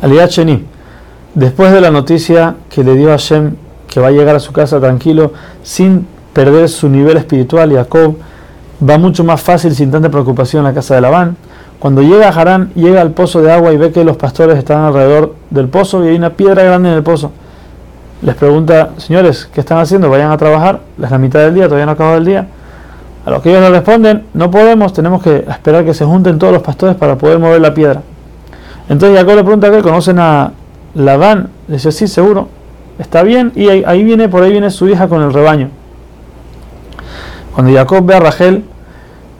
Aliyah Sheni, después de la noticia que le dio a Hashem que va a llegar a su casa tranquilo, sin perder su nivel espiritual, Jacob va mucho más fácil, sin tanta preocupación, a la casa de Labán. Cuando llega a Harán, llega al pozo de agua y ve que los pastores están alrededor del pozo y hay una piedra grande en el pozo. Les pregunta, señores, ¿qué están haciendo? Vayan a trabajar, es la mitad del día, todavía no acabado el día. A lo que ellos le responden, no podemos, tenemos que esperar que se junten todos los pastores para poder mover la piedra. Entonces Jacob le pregunta que conocen a Labán, le dice, sí, seguro, está bien, y ahí, viene, por ahí viene su hija con el rebaño. Cuando Jacob ve a Rachel,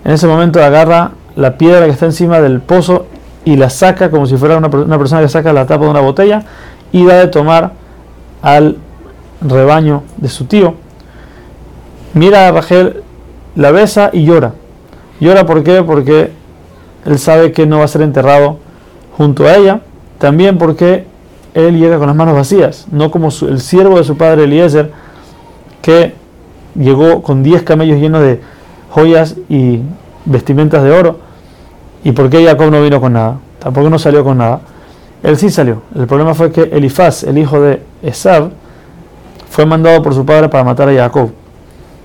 en ese momento agarra la piedra que está encima del pozo y la saca como si fuera una, persona que saca la tapa de una botella y da de tomar al rebaño de su tío. Mira a Rachel, la besa y llora. Llora ¿por qué? Porque él sabe que no va a ser enterrado junto a ella. También porque él llega con las manos vacías, no como el siervo de su padre Eliezer, que llegó con 10 camellos llenos de joyas y vestimentas de oro. ¿Y por qué Jacob no vino con nada? Tampoco no salió con nada. Él sí salió. El problema fue que Elifaz, el hijo de Esab, fue mandado por su padre para matar a Jacob.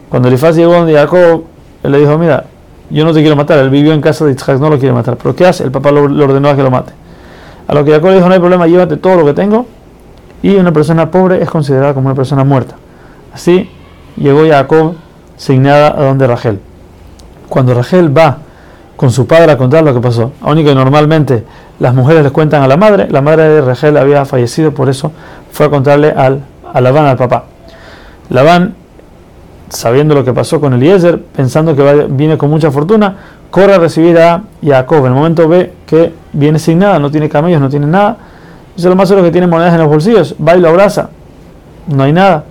Cuando Elifaz llegó donde Jacob, él le dijo, mira, yo no te quiero matar. Él vivió en casa de Isaac, no lo quiere matar. ¿Pero qué hace? El papá lo, ordenó a que lo mate. A lo que Jacob le dijo, no hay problema, llévate todo lo que tengo. Y una persona pobre es considerada como una persona muerta. Así llegó Jacob signada a donde Rachel. Cuando Rachel va con su padre a contar lo que pasó, aunque que normalmente las mujeres les cuentan a la madre, la madre de Rachel había fallecido, por eso fue a contarle al, a Labán, al papá. Labán, sabiendo lo que pasó con Eliezer, pensando que viene con mucha fortuna, corre a recibir a Jacob. En el momento ve viene sin nada, no tiene camellos, no tiene nada. Dice lo más seguro que tiene monedas en los bolsillos, va y lo abraza, no hay nada.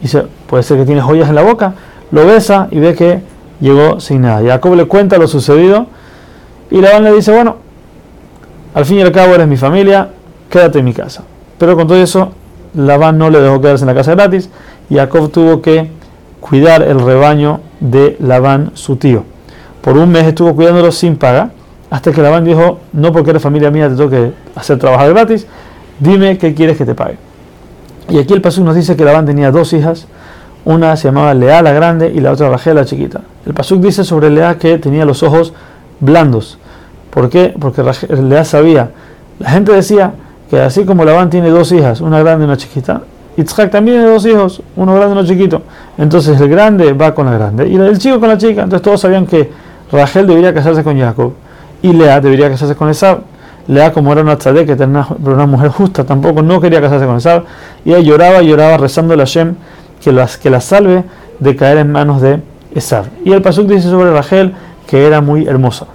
Dice, puede ser que tiene joyas en la boca, lo besa y ve que llegó sin nada. Jacob le cuenta lo sucedido y Labán le dice, bueno, al fin y al cabo eres mi familia, quédate en mi casa. Pero con todo eso, Labán no le dejó quedarse en la casa gratis y Jacob tuvo que cuidar el rebaño de Labán, su tío. Por un mes estuvo cuidándolo sin paga, hasta que Labán dijo, no porque eres familia mía te tengo que hacer trabajar gratis, dime qué quieres que te pague. Y aquí el Pasuk nos dice que Labán tenía dos hijas, una se llamaba Lea la grande y la otra Rachel la chiquita. El Pasuk dice sobre Lea que tenía los ojos blandos. ¿Por qué? Porque Lea sabía. La gente decía que así como Labán tiene dos hijas, una grande y una chiquita, Yitzhak también tiene dos hijos, uno grande y uno chiquito. Entonces el grande va con la grande y el chico con la chica. Entonces todos sabían que Rachel debería casarse con Jacob y Lea debería casarse con Esab. Lea, como era una tzadek, que era una, mujer justa, tampoco no quería casarse con Esab. Y ella lloraba lloraba rezando a Hashem que, las, que la salve de caer en manos de Esab. Y el Pasuk dice sobre Rachel que era muy hermosa.